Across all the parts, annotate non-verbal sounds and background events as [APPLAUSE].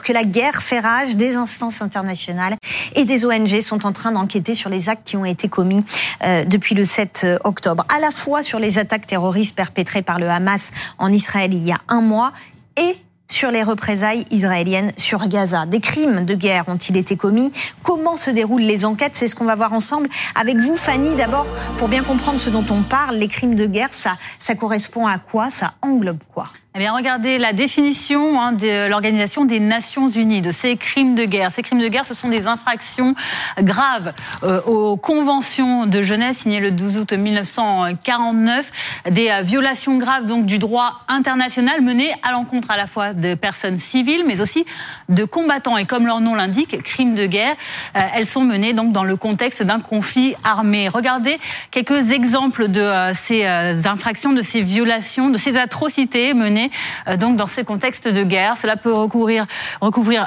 que la guerre fait rage, des instances internationales et des ONG sont en train d'enquêter sur les actes qui ont été commis euh, depuis le 7 euh, octobre, à la fois sur les attaques terroristes perpétrées par le Hamas en Israël il y a un mois et sur les représailles israéliennes sur Gaza. Des crimes de guerre ont-ils été commis? Comment se déroulent les enquêtes? C'est ce qu'on va voir ensemble avec vous, Fanny. D'abord, pour bien comprendre ce dont on parle, les crimes de guerre, ça, ça correspond à quoi? Ça englobe quoi? Eh bien, regardez la définition hein, de l'Organisation des Nations Unies de ces crimes de guerre. Ces crimes de guerre, ce sont des infractions graves euh, aux conventions de Genève signées le 12 août 1949, des euh, violations graves donc du droit international menées à l'encontre à la fois de personnes civiles, mais aussi de combattants. Et comme leur nom l'indique, crimes de guerre, euh, elles sont menées donc dans le contexte d'un conflit armé. Regardez quelques exemples de ces infractions, de ces violations, de ces atrocités menées euh, donc dans ces contextes de guerre. Cela peut recouvrir,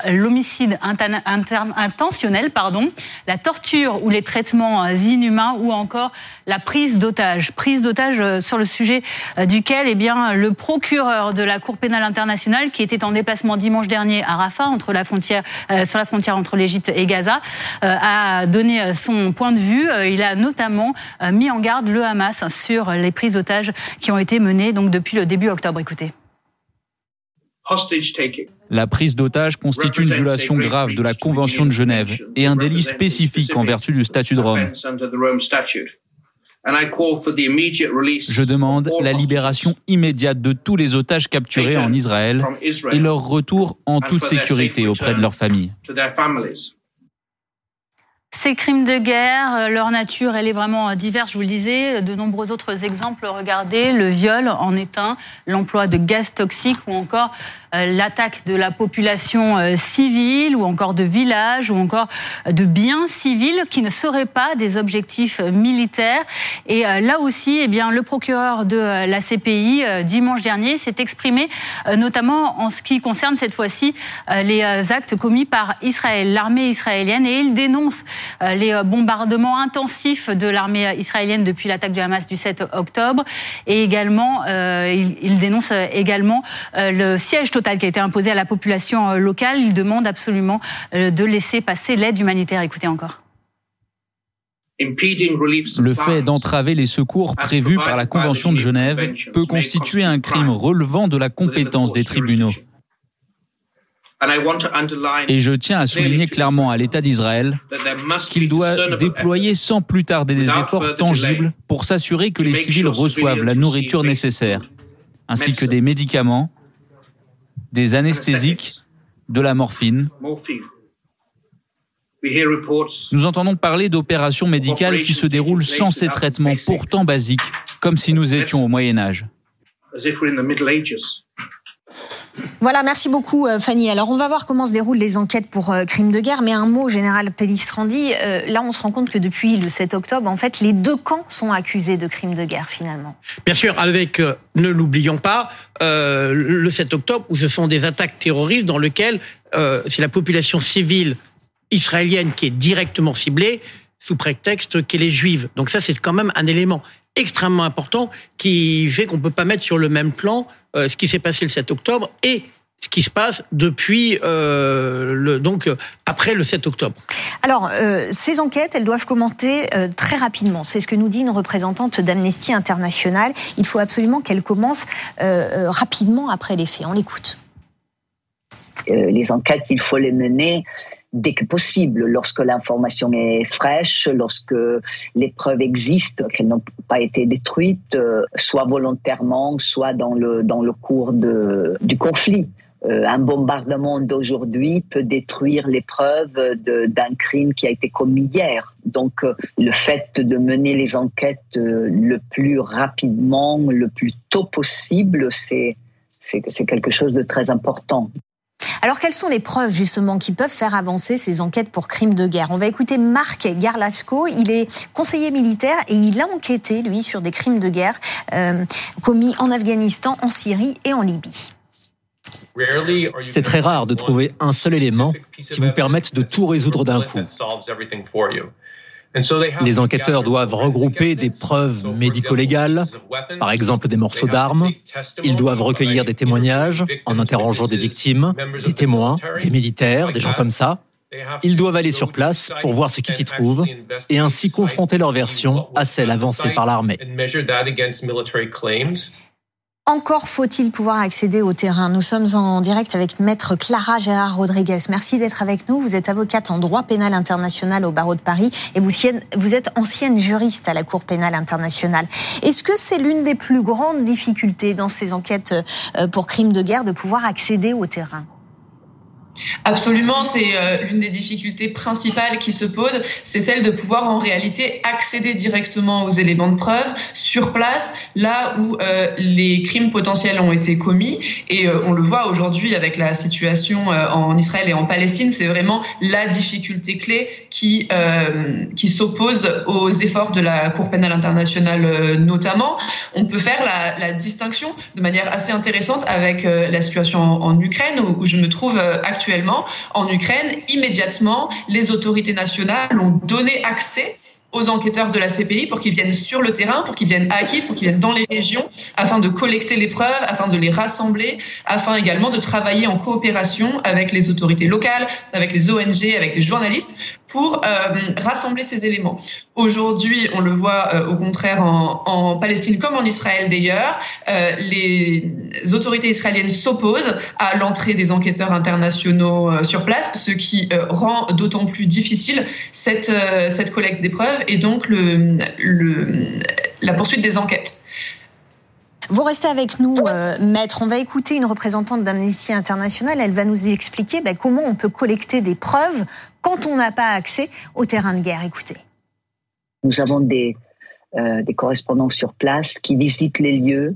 l'homicide intentionnel, pardon, la torture ou les traitements euh, inhumains ou encore la prise d'otage. Prise d'otage euh, sur le sujet duquel eh bien, le procureur de la Cour pénale internationale, qui était en déplacement dimanche dernier à Rafah, entre la frontière, sur la frontière entre l'Égypte et Gaza, a donné son point de vue. Il a notamment mis en garde le Hamas sur les prises d'otages qui ont été menées donc depuis le début octobre. Écoutez. La prise d'otage constitue une violation grave de la Convention de Genève et un délit spécifique en vertu du statut de Rome. Je demande la libération immédiate de tous les otages capturés en Israël et leur retour en toute sécurité auprès de leurs familles. Ces crimes de guerre, euh, leur nature, elle est vraiment euh, diverse, je vous le disais. De nombreux autres exemples, regardez, le viol en est un, l'emploi de gaz toxiques ou encore euh, l'attaque de la population civile ou encore de villages ou encore de biens civils qui ne seraient pas des objectifs militaires. Et là aussi, eh bien, le procureur de la CPI, dimanche dernier, s'est exprimé notamment en ce qui concerne cette fois-ci les actes commis par Israël, l'armée israélienne, et il dénonce les euh, bombardements intensifs de l'armée israélienne depuis l'attaque du Hamas du 7 octobre. Et également, euh, il, dénonce également le siège total qui a été imposé à la population locale. Il demande absolument de laisser passer l'aide humanitaire. Écoutez encore. Le fait d'entraver les secours prévus par la Convention de Genève peut constituer un crime relevant de la compétence des tribunaux. Et je tiens à souligner clairement à l'État d'Israël qu'il doit déployer sans plus tarder des efforts tangibles pour s'assurer que les civils reçoivent la nourriture nécessaire, ainsi que des médicaments, des anesthésiques, de la morphine. Nous entendons parler d'opérations médicales qui se déroulent sans ces traitements pourtant basiques, comme si nous étions au Moyen Âge. Voilà, merci beaucoup euh, Fanny. Alors on va voir comment se déroulent les enquêtes pour euh, crimes de guerre, mais un mot, général Pellistrandi, euh, là on se rend compte que depuis le 7 octobre, en fait, les deux camps sont accusés de crimes de guerre finalement. Bien sûr, avec, ne l'oublions pas, le 7 octobre, où ce sont des attaques terroristes dans lesquelles c'est la population civile israélienne qui est directement ciblée sous prétexte qu'elle est juive. Donc ça, c'est quand même un élément extrêmement important qui fait qu'on peut pas mettre sur le même plan euh, ce qui s'est passé le 7 octobre et ce qui se passe depuis euh, le, donc euh, après le 7 octobre. Alors euh, ces enquêtes, elles doivent commenter euh, très rapidement. C'est ce que nous dit une représentante d'Amnesty International. Il faut absolument qu'elles commencent euh, rapidement après les faits. On l'écoute. les enquêtes, il faut les mener dès que possible, lorsque l'information est fraîche, lorsque les preuves existent, qu'elles n'ont pas été détruites, euh, soit volontairement, soit dans le, dans le cours de, du conflit. Euh, un bombardement d'aujourd'hui peut détruire les preuves d'un crime qui a été commis hier. Donc euh, le fait de mener les enquêtes le plus rapidement, le plus tôt possible, c'est quelque chose de très important. Alors quelles sont les preuves justement qui peuvent faire avancer ces enquêtes pour crimes de guerre? On va écouter Marc Garlasco, il est conseiller militaire et il a enquêté lui sur des crimes de guerre euh, commis en Afghanistan, en Syrie et en Libye. C'est très rare de trouver un seul élément qui vous permette de tout résoudre d'un coup. Les enquêteurs doivent regrouper des preuves médico-légales, par exemple des morceaux d'armes. Ils doivent recueillir des témoignages en interrogeant des victimes, des témoins, des militaires, des gens comme ça. Ils doivent aller sur place pour voir ce qui s'y trouve et ainsi confronter leur version à celle avancée par l'armée. Encore faut-il pouvoir accéder au terrain. Nous sommes en direct avec maître Clara Gérard Rodriguez. Merci d'être avec nous. Vous êtes avocate en droit pénal international au barreau de Paris et vous, êtes ancienne juriste à la Cour pénale internationale. Est-ce que c'est l'une des plus grandes difficultés dans ces enquêtes euh, pour crimes de guerre de pouvoir accéder au terrain? Absolument, c'est euh, l'une des difficultés principales qui se posent, c'est celle de pouvoir en réalité accéder directement aux éléments de preuve sur place, là où euh, les crimes potentiels ont été commis. Et euh, on le voit aujourd'hui avec la situation en Israël et en Palestine, c'est vraiment la difficulté clé qui qui s'oppose aux efforts de la Cour pénale internationale notamment. On peut faire la, distinction de manière assez intéressante avec la situation en, Ukraine où je me trouve actuellement actuellement en Ukraine, immédiatement, les autorités nationales ont donné accès aux enquêteurs de la CPI pour qu'ils viennent sur le terrain, pour qu'ils viennent à Kiev, pour qu'ils viennent dans les régions, afin de collecter les preuves, afin de les rassembler, afin également de travailler en coopération avec les autorités locales, avec les ONG, avec les journalistes, pour euh, rassembler ces éléments. Aujourd'hui, on le voit euh, au contraire en, Palestine comme en Israël d'ailleurs, euh, les autorités israéliennes s'opposent à l'entrée des enquêteurs internationaux sur place, ce qui rend d'autant plus difficile cette, cette collecte des preuves et donc le, la poursuite des enquêtes. Vous restez avec nous, euh, maître. On va écouter une représentante d'Amnesty International. Elle va nous expliquer ben, comment on peut collecter des preuves quand on n'a pas accès au terrain de guerre. Écoutez. Nous avons des, euh, des correspondants sur place qui visitent les lieux,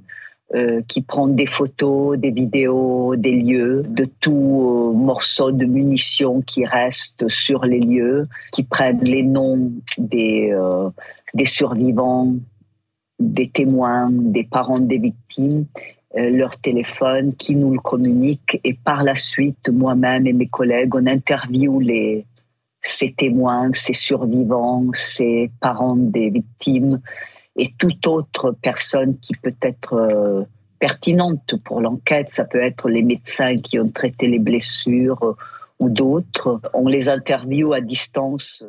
euh, qui prennent des photos, des vidéos des lieux, de tout euh, morceaux de munitions qui restent sur les lieux, qui prennent les noms des, des survivants, des témoins, des parents des victimes, euh, leur téléphone, qui nous le communiquent. Et par la suite, moi-même et mes collègues, on interviewe les, ces témoins, ces survivants, ces parents des victimes et toute autre personne qui peut être euh, pertinente pour l'enquête. Ça peut être les médecins qui ont traité les blessures ou d'autres. On les interviewe à distance.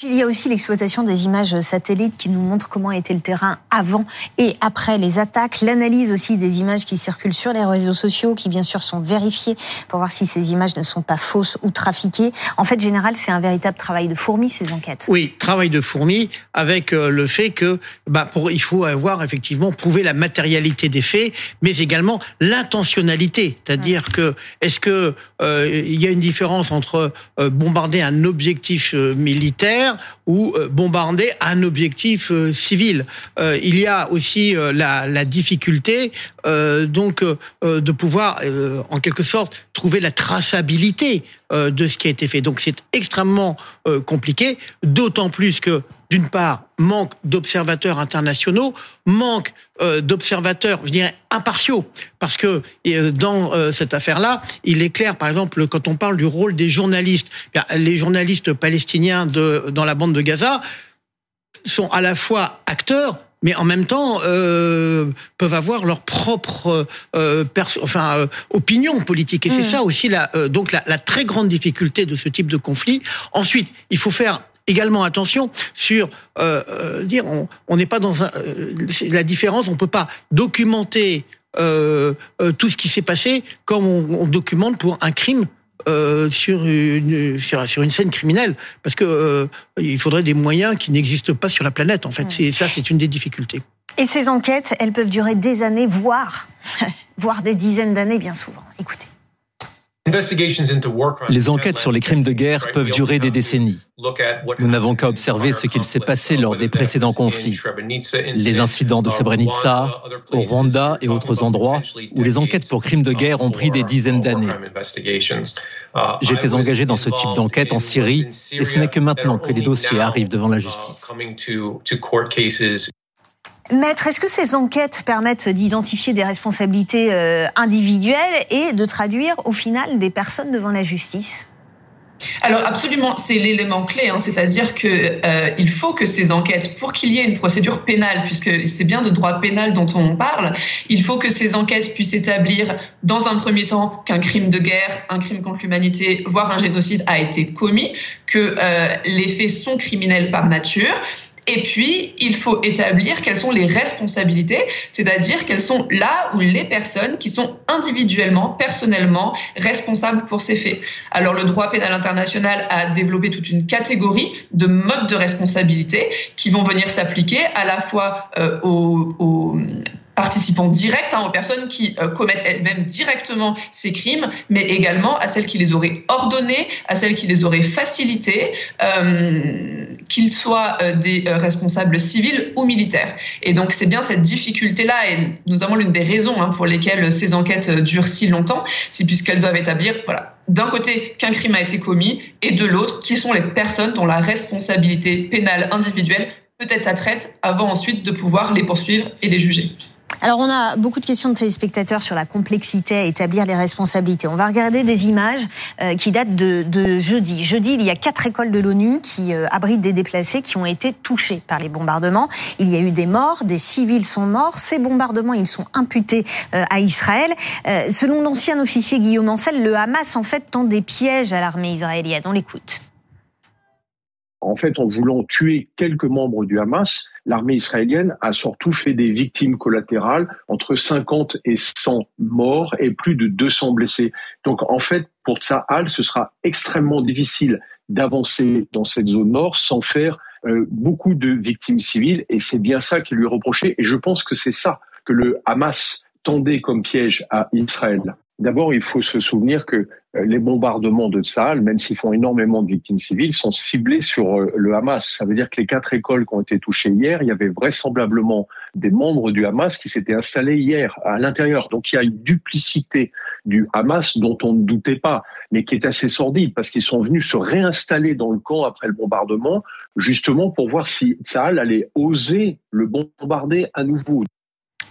Puis il y a aussi l'exploitation des images satellites qui nous montrent comment était le terrain avant et après les attaques, l'analyse aussi des images qui circulent sur les réseaux sociaux, qui bien sûr sont vérifiées pour voir si ces images ne sont pas fausses ou trafiquées. En fait, général, c'est un véritable travail de fourmi ces enquêtes. Oui, travail de fourmi avec euh, le fait que bah, pour, il faut avoir effectivement prouvé la matérialité des faits, mais également l'intentionnalité, c'est-à-dire mmh. que est-ce que euh, il y a une différence entre euh, bombarder un objectif euh, ou euh, bombarder un objectif euh, civil. Euh, il y a aussi la, la difficulté donc de pouvoir en quelque sorte trouver la traçabilité de ce qui a été fait. Donc c'est extrêmement compliqué, d'autant plus que d'une part, manque d'observateurs internationaux, manque euh, d'observateurs, je dirais, impartiaux, parce que euh, dans euh, cette affaire-là, il est clair, par exemple, quand on parle du rôle des journalistes, les journalistes palestiniens de, dans la bande de Gaza sont à la fois acteurs, mais en même temps euh, peuvent avoir leur propre euh, enfin opinion politique et c'est mmh. ça aussi la donc la, la, très grande difficulté de ce type de conflit. Ensuite, il faut faire également attention sur euh, euh, dire on n'est pas dans un, euh, la différence, on peut pas documenter euh, euh, tout ce qui s'est passé comme on, on, documente pour un crime. sur une sur, sur, une scène criminelle. Parce que il faudrait des moyens qui n'existent pas sur la planète en fait. C'est ça c'est une des difficultés. Et ces enquêtes elles peuvent durer des années voire [LAUGHS] voire des dizaines d'années bien souvent. Écoutez les enquêtes sur les crimes de guerre peuvent durer des décennies. Nous n'avons qu'à observer ce qu'il s'est passé lors des précédents conflits. Les incidents de Srebrenica, au Rwanda et autres endroits où les enquêtes pour crimes de guerre ont pris des dizaines d'années. J'étais engagé dans ce type d'enquête en Syrie et ce n'est que maintenant que les dossiers arrivent devant la justice. Maître, est-ce que ces enquêtes permettent d'identifier des responsabilités euh, individuelles et de traduire au final des personnes devant la justice? Alors absolument, c'est l'élément clé, hein, c'est-à-dire que euh, il faut que ces enquêtes, pour qu'il y ait une procédure pénale, puisque c'est bien de droit pénal dont on parle, il faut que ces enquêtes puissent établir, dans un premier temps, qu'un crime de guerre, un crime contre l'humanité, voire un génocide a été commis, que euh, les faits sont criminels par nature, et puis, il faut établir quelles sont les responsabilités, c'est-à-dire quelles sont là où les personnes qui sont individuellement, personnellement responsables pour ces faits. Alors, le droit pénal international a développé toute une catégorie de modes de responsabilité qui vont venir s'appliquer à la fois euh, aux, aux participants directs, hein, aux personnes qui euh, commettent elles-mêmes directement ces crimes, mais également à celles qui les auraient ordonnés, à celles qui les auraient facilités, euh, qu'ils soient euh, des responsables civils ou militaires. Et donc c'est bien cette difficulté-là, et notamment l'une des raisons hein, pour lesquelles ces enquêtes durent si longtemps, c'est puisqu'elles doivent établir, voilà, d'un côté qu'un crime a été commis, et de l'autre qui sont les personnes dont la responsabilité pénale individuelle peut être attraite avant ensuite de pouvoir les poursuivre et les juger. Alors, on a beaucoup de questions de téléspectateurs sur la complexité à établir les responsabilités. On va regarder des images euh, qui datent de, jeudi. Jeudi, il y a quatre écoles de l'ONU qui euh, abritent des déplacés qui ont été touchés par les bombardements. Il y a eu des morts, des civils sont morts. Ces bombardements, ils sont imputés euh, à Israël. selon l'ancien officier Guillaume Ancel, le Hamas, en fait, tend des pièges à l'armée israélienne. On l'écoute. En fait, en voulant tuer quelques membres du Hamas, l'armée israélienne a surtout fait des victimes collatérales, entre 50 et 100 morts et plus de 200 blessés. Donc en fait, pour Tsahal, ce sera extrêmement difficile d'avancer dans cette zone nord sans faire euh, beaucoup de victimes civiles, et c'est bien ça qui lui est reproché, et je pense que c'est ça que le Hamas tendait comme piège à Israël. D'abord, il faut se souvenir que euh, les bombardements de Tsahal, même s'ils font énormément de victimes civiles, sont ciblés sur euh, le Hamas. Ça veut dire que les quatre écoles qui ont été touchées hier, il y avait vraisemblablement des membres du Hamas qui s'étaient installés hier à l'intérieur. Donc il y a une duplicité du Hamas dont on ne doutait pas, mais qui est assez sordide parce qu'ils sont venus se réinstaller dans le camp après le bombardement, justement pour voir si Tsahal allait oser le bombarder à nouveau.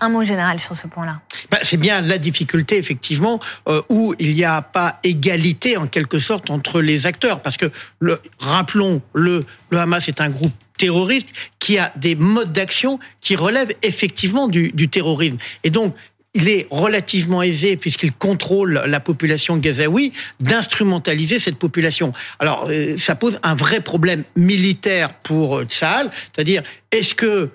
Un mot général sur ce point-là. Bah, c'est bien la difficulté, effectivement, euh, où il n'y a pas égalité, en quelque sorte, entre les acteurs. Parce que, le, rappelons, le, le Hamas est un groupe terroriste qui a des modes d'action qui relèvent effectivement du, du terrorisme. Et donc, il est relativement aisé, puisqu'il contrôle la population gazaoui, d'instrumentaliser cette population. Alors, euh, ça pose un vrai problème militaire pour Tsahal, c'est-à-dire, est-ce que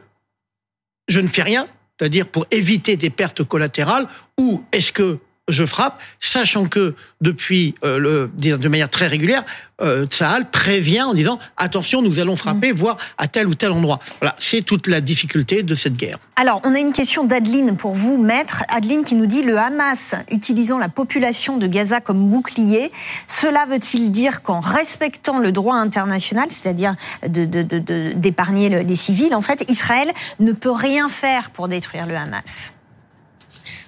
je ne fais rien c'est-à-dire pour éviter des pertes collatérales, ou est-ce que je frappe, sachant que depuis euh, le, de manière très régulière, euh, prévient en disant attention, nous allons frapper, mm. voire à tel ou tel endroit. Voilà, c'est toute la difficulté de cette guerre. Alors, on a une question d'Adeline pour vous, maître. Adeline qui nous dit le Hamas utilisant la population de Gaza comme bouclier, cela veut-il dire qu'en respectant le droit international, c'est-à-dire d'épargner de, de, les civils, en fait, Israël ne peut rien faire pour détruire le Hamas?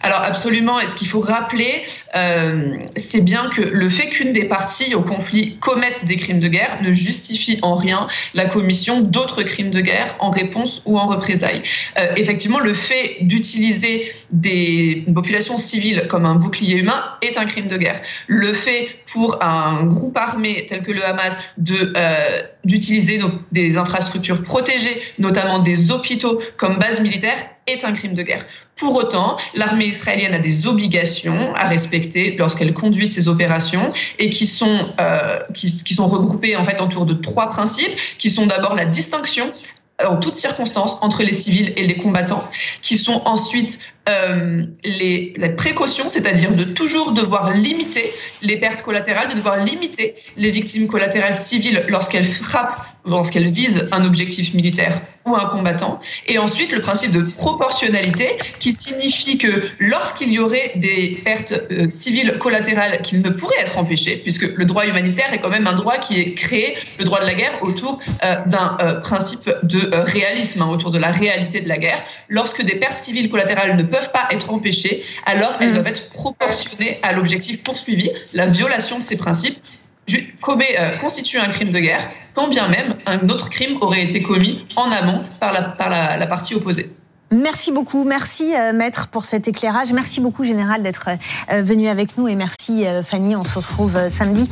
Alors absolument, et ce qu'il faut rappeler, euh, c'est bien que le fait qu'une des parties au conflit commette des crimes de guerre ne justifie en rien la commission d'autres crimes de guerre en réponse ou en représailles. Euh, effectivement, le fait d'utiliser des populations civiles comme un bouclier humain est un crime de guerre. Le fait pour un groupe armé tel que le Hamas de euh, d'utiliser des infrastructures protégées, notamment des hôpitaux comme base militaire, est un crime de guerre. Pour autant, l'armée israélienne a des obligations à respecter lorsqu'elle conduit ses opérations et qui sont euh, qui, qui, sont regroupées en fait autour de trois principes qui sont d'abord la distinction en toutes circonstances entre les civils et les combattants, qui sont ensuite euh, les, les, précautions, c'est-à-dire de toujours devoir limiter les pertes collatérales, de devoir limiter les victimes collatérales civiles lorsqu'elles frappent, lorsqu'elles visent un objectif militaire ou un combattant. Et ensuite, le principe de proportionnalité, qui signifie que lorsqu'il y aurait des pertes euh, civiles collatérales qui ne pourraient être empêchées, puisque le droit humanitaire est quand même un droit qui est créé, le droit de la guerre, autour euh, d'un euh, principe de réalisme, hein, autour de la réalité de la guerre, lorsque des pertes civiles collatérales ne peuvent pas être empêchées, alors elles mm. doivent être proportionnées à l'objectif poursuivi. La violation de ces principes commet, constitue un crime de guerre quand bien même un autre crime aurait été commis en amont par la, par la, partie opposée. Merci beaucoup, merci euh, maître pour cet éclairage. Merci beaucoup général d'être euh, venu avec nous et merci euh, Fanny. On se retrouve samedi.